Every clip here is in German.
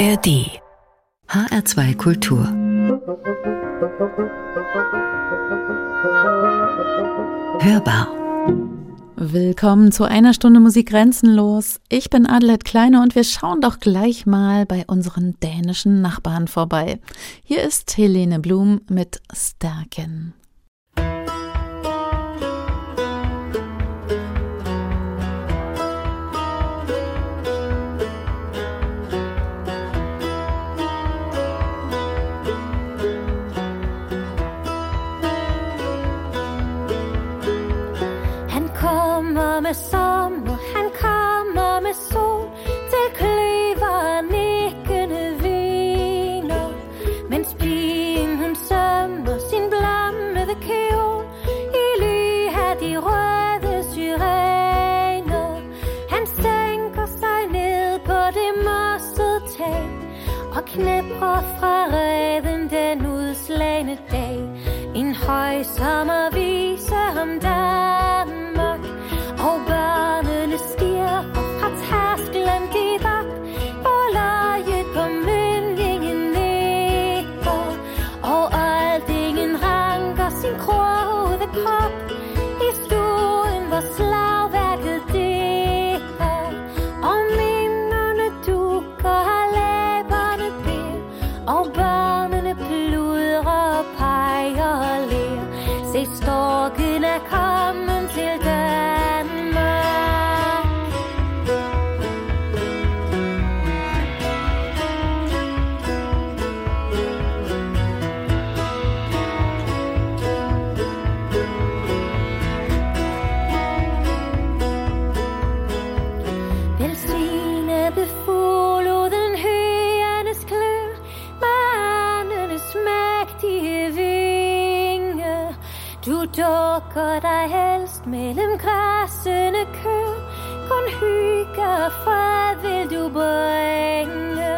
ARD HR2 Kultur Hörbar Willkommen zu einer Stunde Musik grenzenlos. Ich bin Adelheid Kleine und wir schauen doch gleich mal bei unseren dänischen Nachbarn vorbei. Hier ist Helene Blum mit Stärken. Med sommer, han kommer med sol til kløver nikkende viner, mens pigen hun sømmer sin blommede kjol i ly af de røde syrener. Han sænker sig ned på det mossede tag og knæpper fra reden den udslagende dag. En høj sommervise om dagen og børnene stiger og fra tærsklen dit op, hvor Fast mellem græssende kø kun hygge og fred vil du bringe.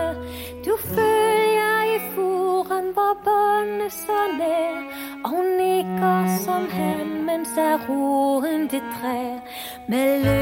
Du følger i furen, hvor båndet så nær, og nikker som han, mens er roen det træ. Med løb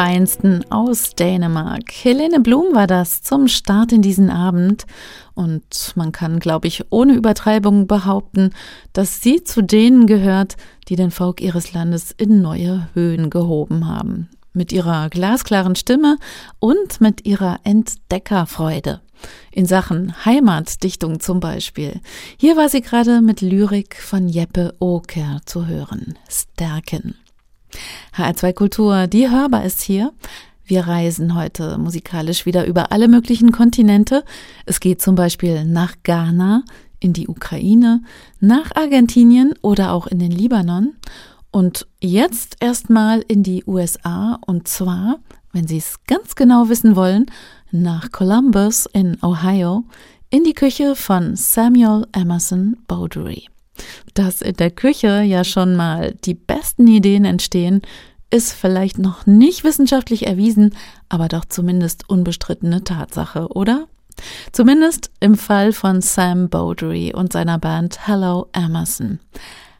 Feinsten aus Dänemark. Helene Blum war das zum Start in diesen Abend. Und man kann, glaube ich, ohne Übertreibung behaupten, dass sie zu denen gehört, die den Folk ihres Landes in neue Höhen gehoben haben. Mit ihrer glasklaren Stimme und mit ihrer Entdeckerfreude. In Sachen Heimatdichtung zum Beispiel. Hier war sie gerade mit Lyrik von Jeppe Oker zu hören. Stärken. HR2 Kultur, die hörbar ist hier. Wir reisen heute musikalisch wieder über alle möglichen Kontinente. Es geht zum Beispiel nach Ghana, in die Ukraine, nach Argentinien oder auch in den Libanon. Und jetzt erstmal in die USA und zwar, wenn Sie es ganz genau wissen wollen, nach Columbus in Ohio in die Küche von Samuel Emerson Bowdery. Dass in der Küche ja schon mal die besten Ideen entstehen, ist vielleicht noch nicht wissenschaftlich erwiesen, aber doch zumindest unbestrittene Tatsache, oder? Zumindest im Fall von Sam Bowdry und seiner Band Hello Emerson.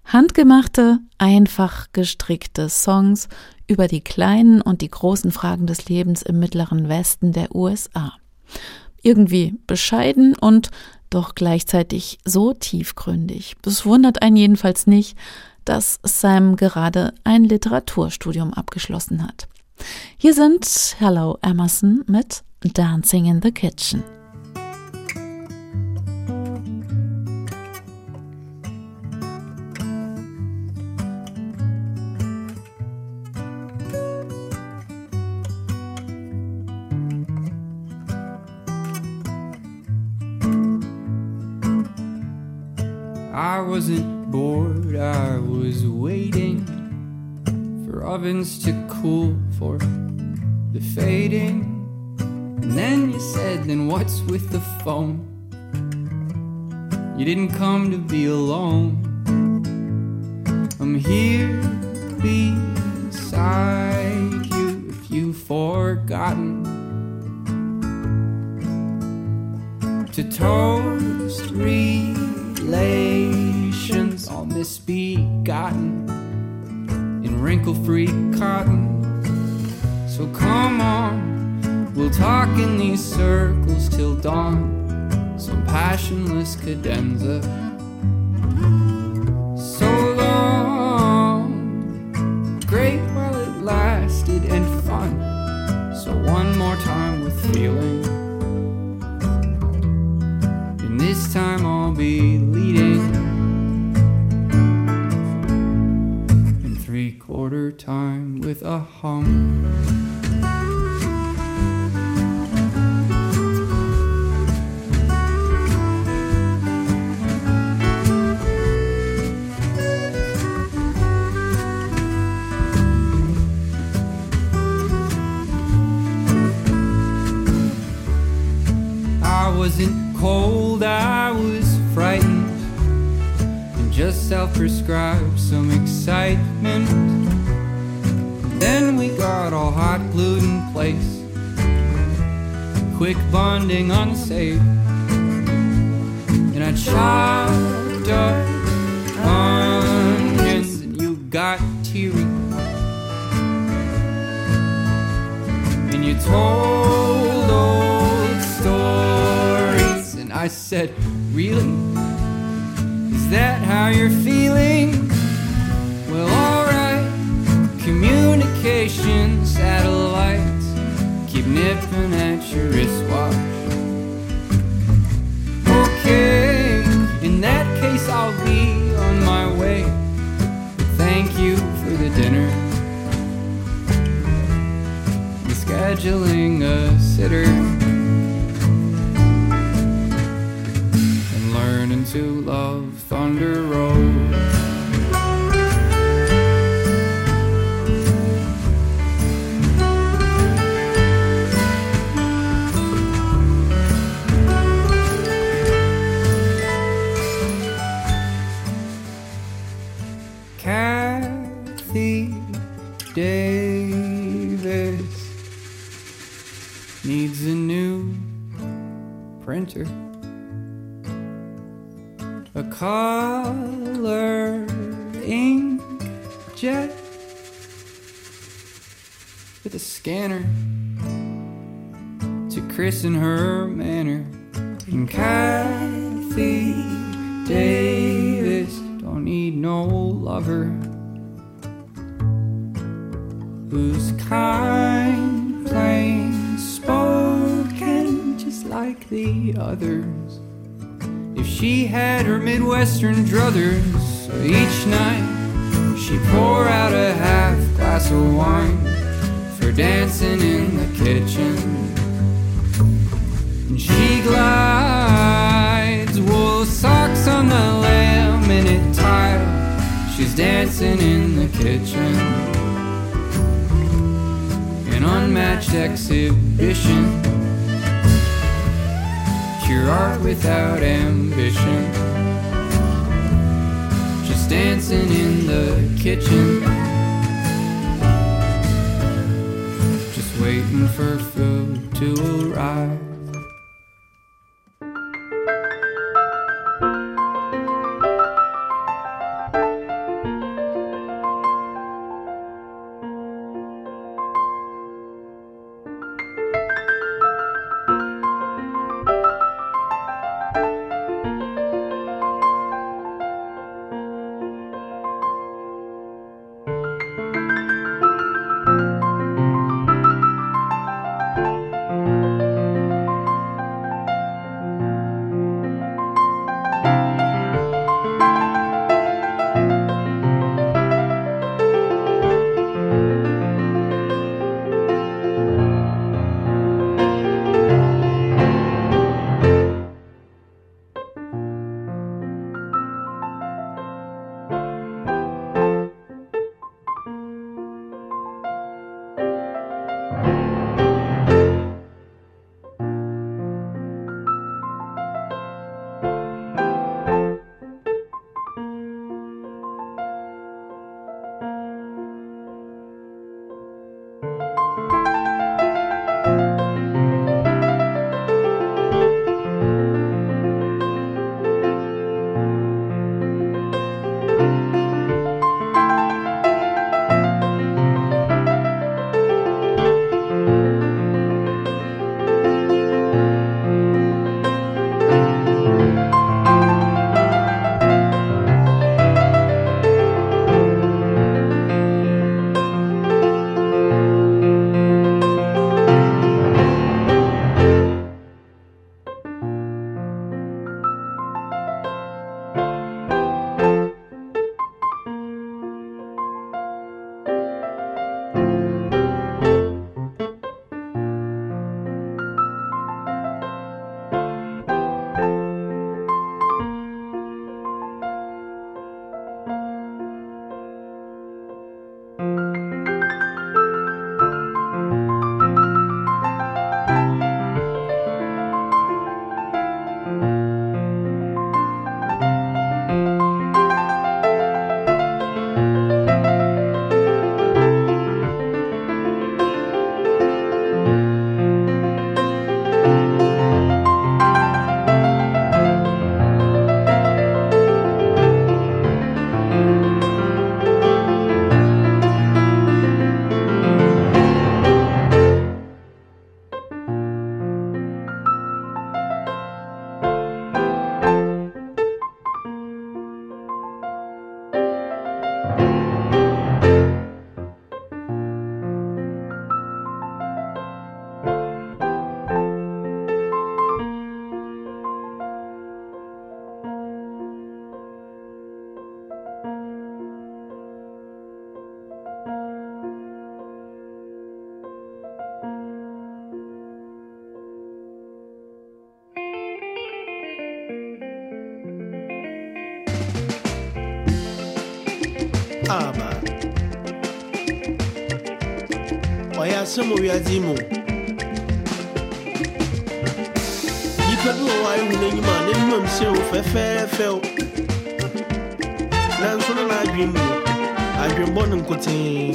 Handgemachte, einfach gestrickte Songs über die kleinen und die großen Fragen des Lebens im mittleren Westen der USA. Irgendwie bescheiden und doch gleichzeitig so tiefgründig. Es wundert einen jedenfalls nicht, dass Sam gerade ein Literaturstudium abgeschlossen hat. Hier sind Hello Emerson mit Dancing in the Kitchen. I wasn't bored, I was waiting for ovens to cool for the fading. And then you said, Then what's with the phone? You didn't come to be alone. I'm here beside you if you've forgotten to toast relations all misbegotten in wrinkle free cotton. So come on, we'll talk in these circles till dawn. Some passionless cadenza. So long, great while it lasted and fun. So one more time with feeling. And this time I'll be home. asɛm owiadze mu nnipa bi wɔ hɔ a ɛhu n'anim a n'animam sɛ wo fɛfɛɛfɛw nanso no n'adwen mu adwenbɔ no nkotee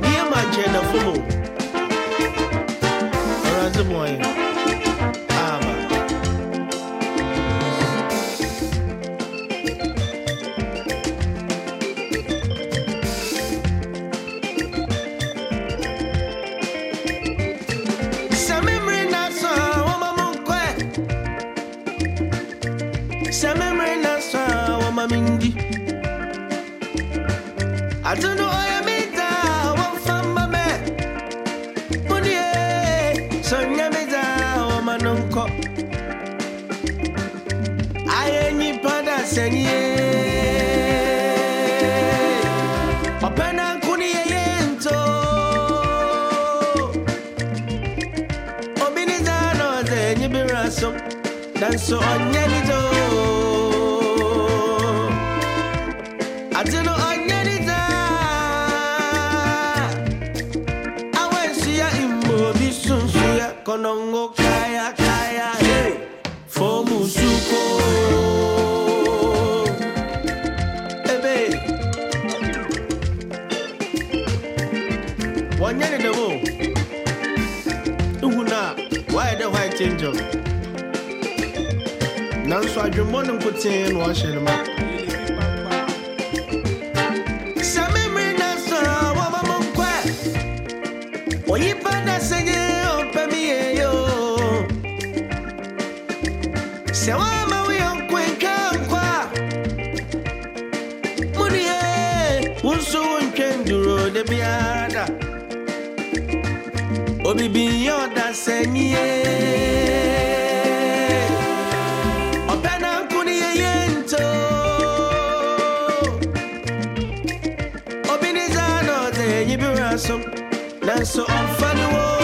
nneɛma nkyɛn na fom awurade bɔn wonso ntwɛn duro de biara obibi yɛ ɔda sɛnyie ɔpɛ nanko ne yɛyɛ nto. Obi ne zaa na ɔdze eyi bi wura so. Nanso ɔmfa ne.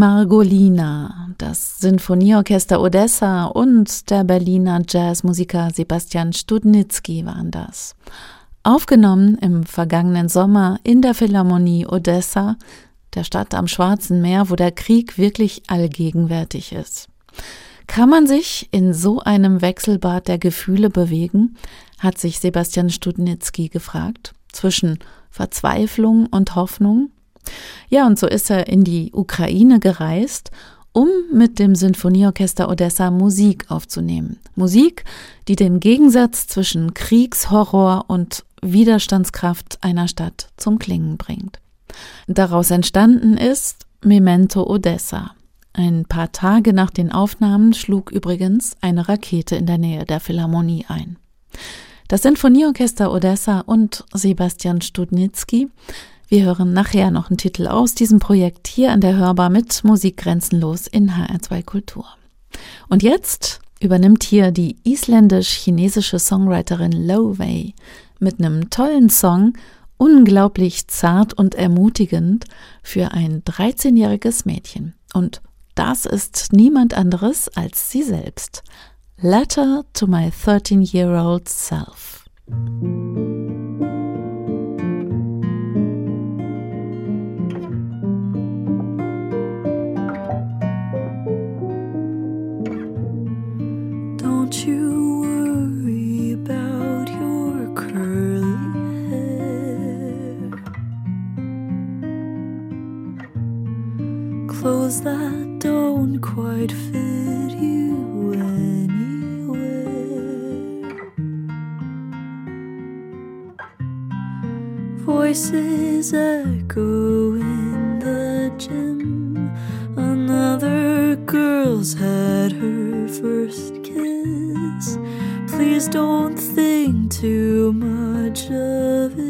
Margolina, das Sinfonieorchester Odessa und der Berliner Jazzmusiker Sebastian Studnitzky waren das. Aufgenommen im vergangenen Sommer in der Philharmonie Odessa, der Stadt am Schwarzen Meer, wo der Krieg wirklich allgegenwärtig ist. Kann man sich in so einem Wechselbad der Gefühle bewegen? hat sich Sebastian Studnitzky gefragt. Zwischen Verzweiflung und Hoffnung? Ja, und so ist er in die Ukraine gereist, um mit dem Sinfonieorchester Odessa Musik aufzunehmen. Musik, die den Gegensatz zwischen Kriegshorror und Widerstandskraft einer Stadt zum Klingen bringt. Daraus entstanden ist Memento Odessa. Ein paar Tage nach den Aufnahmen schlug übrigens eine Rakete in der Nähe der Philharmonie ein. Das Sinfonieorchester Odessa und Sebastian Studnitzky wir hören nachher noch einen Titel aus diesem Projekt hier an der Hörbar mit Musik grenzenlos in HR2 Kultur. Und jetzt übernimmt hier die isländisch-chinesische Songwriterin Lo Wei mit einem tollen Song, unglaublich zart und ermutigend für ein 13-jähriges Mädchen. Und das ist niemand anderes als sie selbst. Letter to my 13-year-old self. Don't you worry about your curly hair. Clothes that don't quite fit you anywhere. Voices echo in the gym. Another girl's had her. Please don't think too much of it,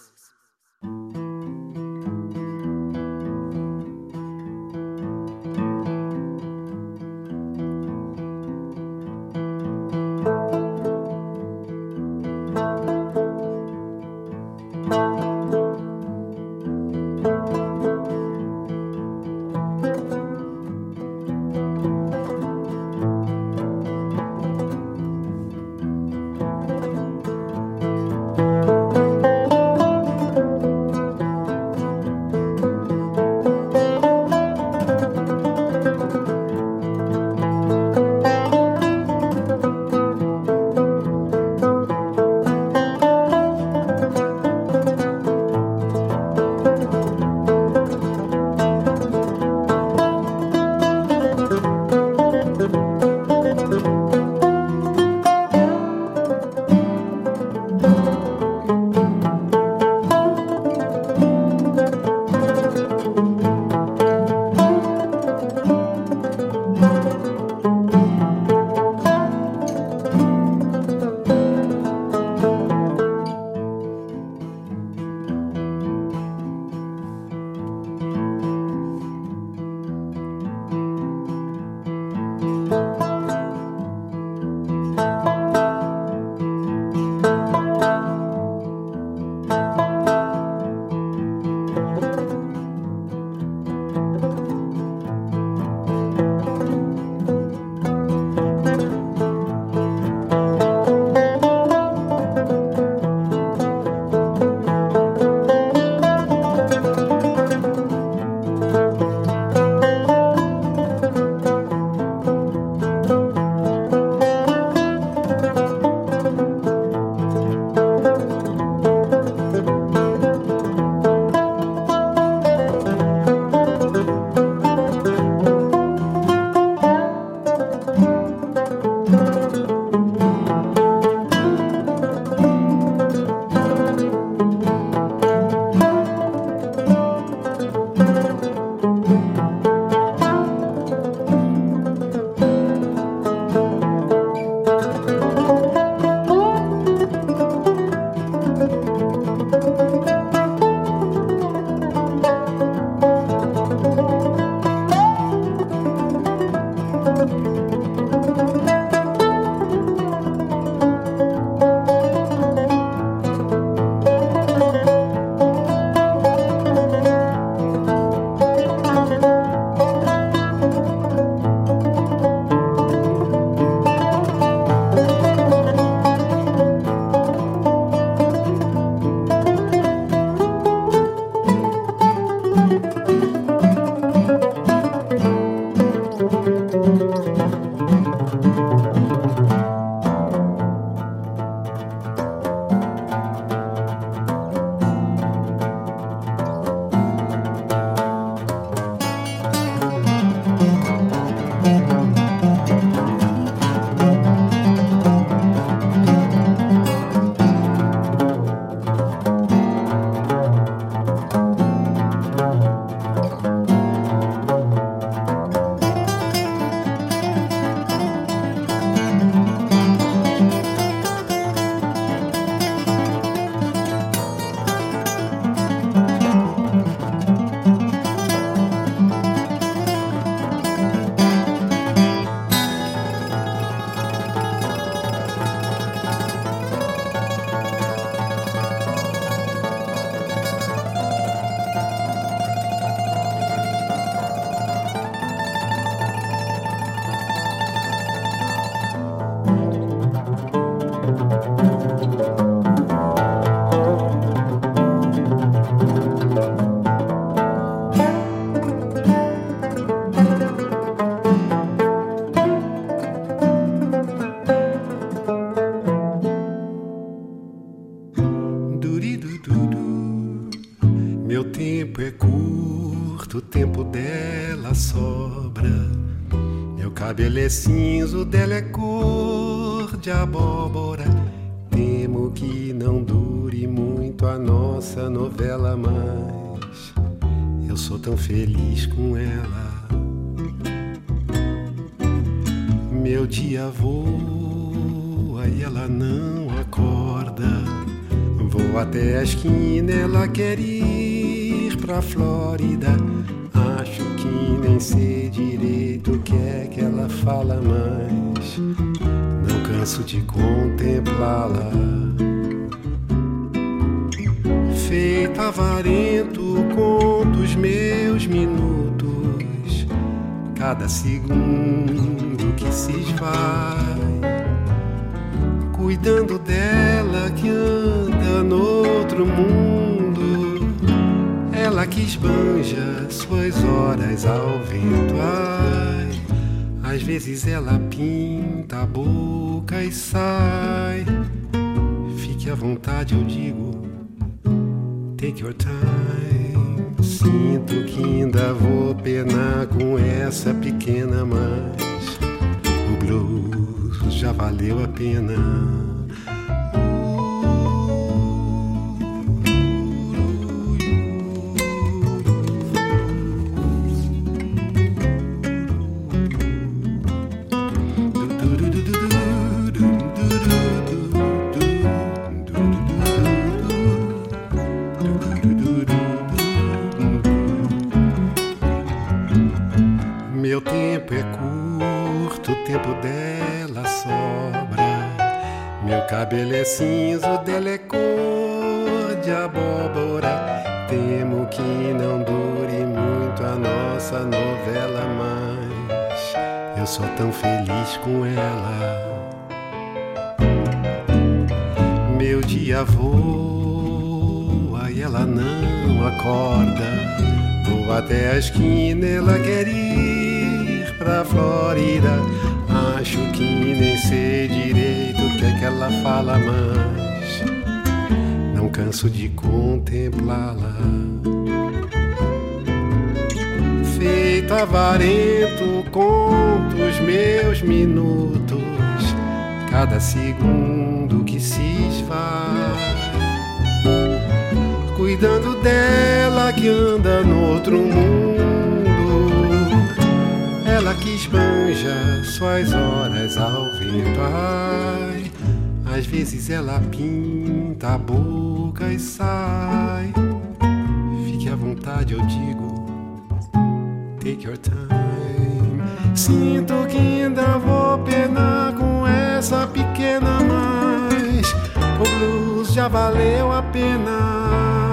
Cabelo é cinza, o dela é cor de abóbora. Temo que não dure muito a nossa novela, mas eu sou tão feliz com ela. Meu dia voa e ela não acorda. Vou até a esquina, ela quer ir pra Flórida. Cada segundo que se esvai cuidando dela que anda no outro mundo. Ela que esbanja suas horas ao vento. Ai, às vezes ela pinta a boca e sai. Fique à vontade, eu digo. Take your time. Sinto que ainda vou penar com essa pequena, mas o blues já valeu a pena. Sou tão feliz com ela. Meu dia voa e ela não acorda. Vou até a esquina, ela quer ir pra Flórida. Acho que nem sei direito o que é que ela fala, mas não canso de contemplá-la. Feito avarento, conto os meus minutos, cada segundo que se esvai cuidando dela que anda no outro mundo. Ela que esbanja suas horas ao vento. Ai, às vezes ela pinta a boca e sai. Fique à vontade, eu digo. Take your time. Sinto que ainda vou penar com essa pequena, mas o blues já valeu a pena.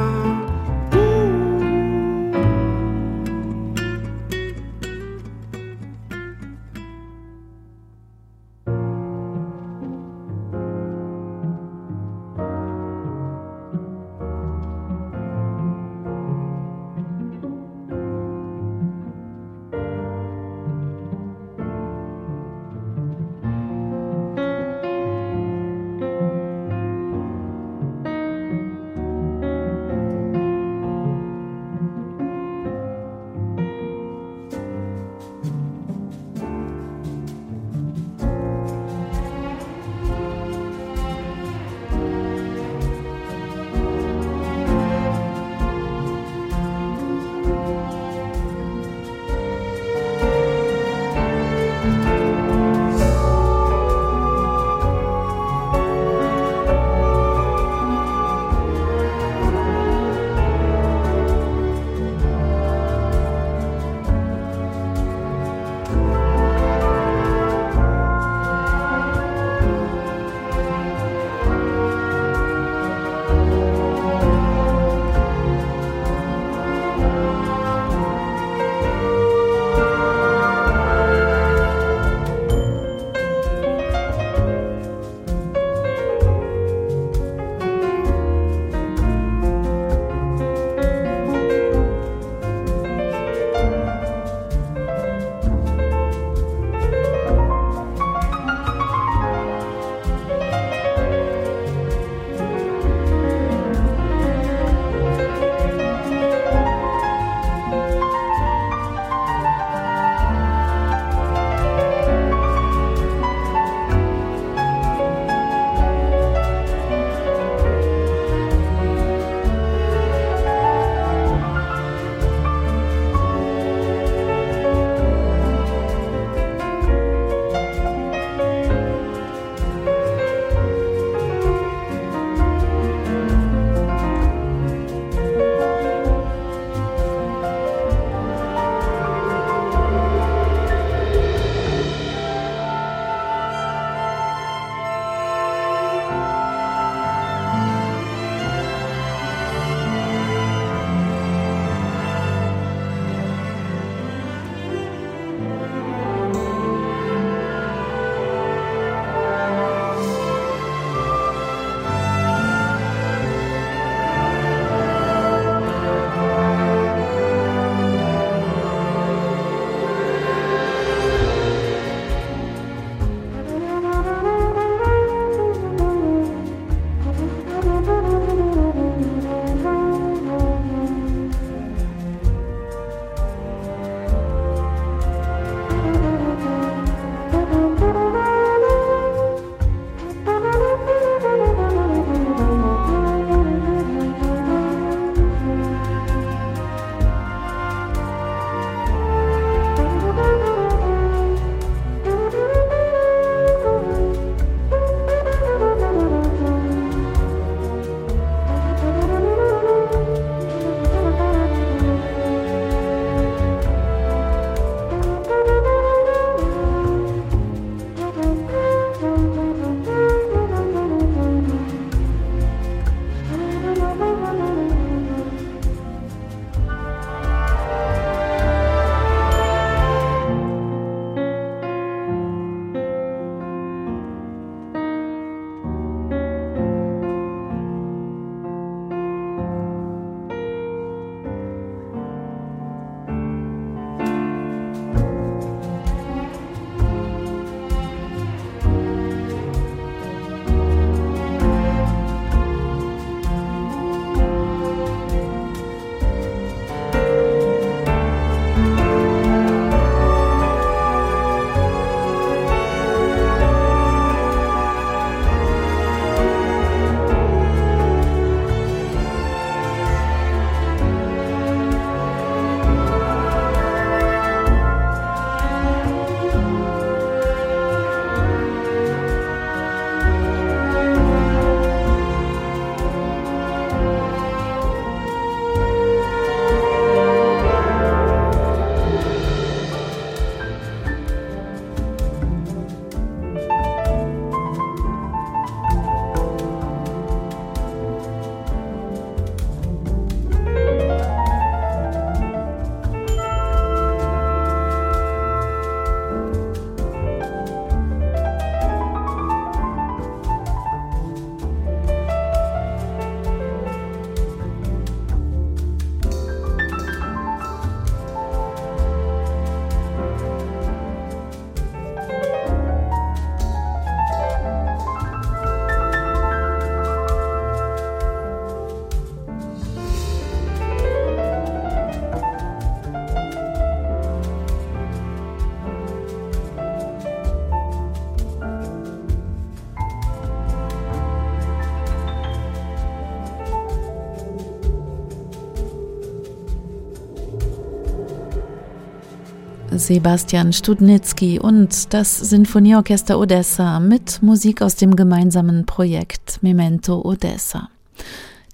Sebastian Studnitzky und das Sinfonieorchester Odessa mit Musik aus dem gemeinsamen Projekt Memento Odessa.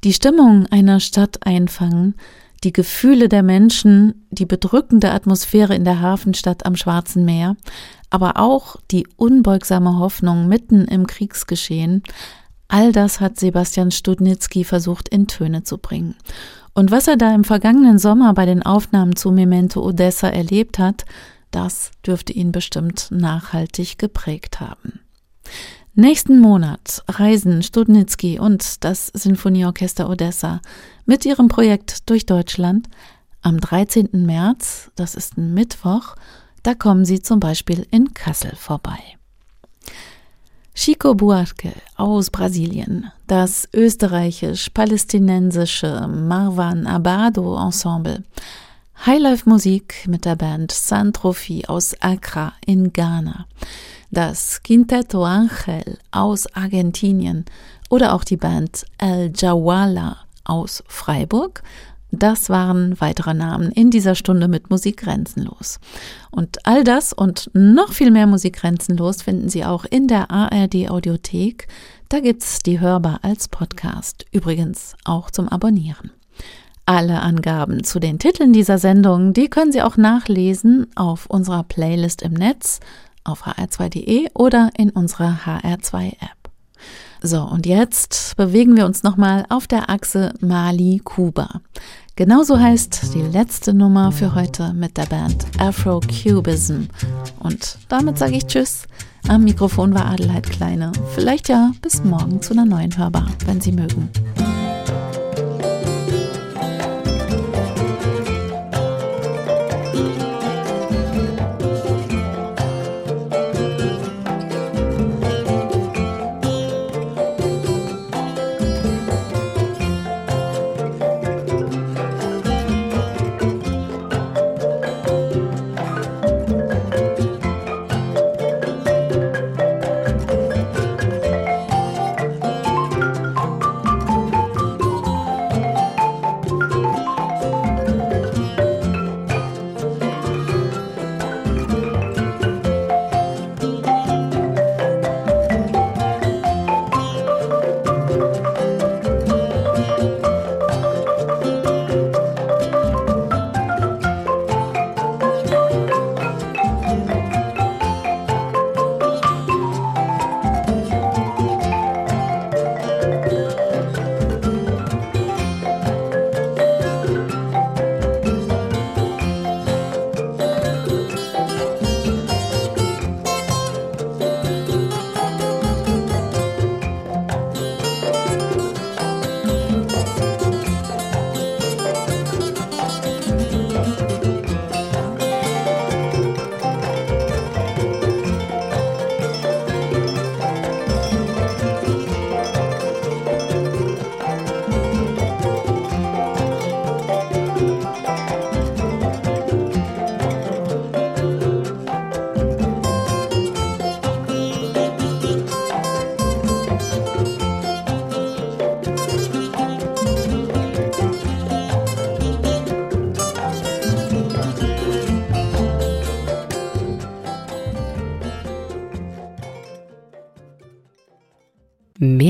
Die Stimmung einer Stadt einfangen, die Gefühle der Menschen, die bedrückende Atmosphäre in der Hafenstadt am Schwarzen Meer, aber auch die unbeugsame Hoffnung mitten im Kriegsgeschehen, all das hat Sebastian Studnitzky versucht in Töne zu bringen. Und was er da im vergangenen Sommer bei den Aufnahmen zu Memento Odessa erlebt hat, das dürfte ihn bestimmt nachhaltig geprägt haben. Nächsten Monat reisen Studnitzky und das Sinfonieorchester Odessa mit ihrem Projekt durch Deutschland. Am 13. März, das ist ein Mittwoch, da kommen sie zum Beispiel in Kassel vorbei. Chico Buarque aus Brasilien, das österreichisch-palästinensische Marwan Abado Ensemble, Highlife Musik mit der Band Santrophi aus Accra in Ghana, das Quinteto Angel aus Argentinien oder auch die Band El Jawala aus Freiburg das waren weitere Namen in dieser Stunde mit Musik grenzenlos. Und all das und noch viel mehr Musik grenzenlos finden Sie auch in der ARD Audiothek. Da gibt's die hörbar als Podcast, übrigens auch zum Abonnieren. Alle Angaben zu den Titeln dieser Sendung, die können Sie auch nachlesen auf unserer Playlist im Netz, auf hr2.de oder in unserer HR2-App. So, und jetzt bewegen wir uns nochmal auf der Achse Mali-Kuba. Genauso heißt die letzte Nummer für heute mit der Band Afro Cubism. Und damit sage ich Tschüss. Am Mikrofon war Adelheid Kleine. Vielleicht ja bis morgen zu einer neuen Hörbar, wenn Sie mögen.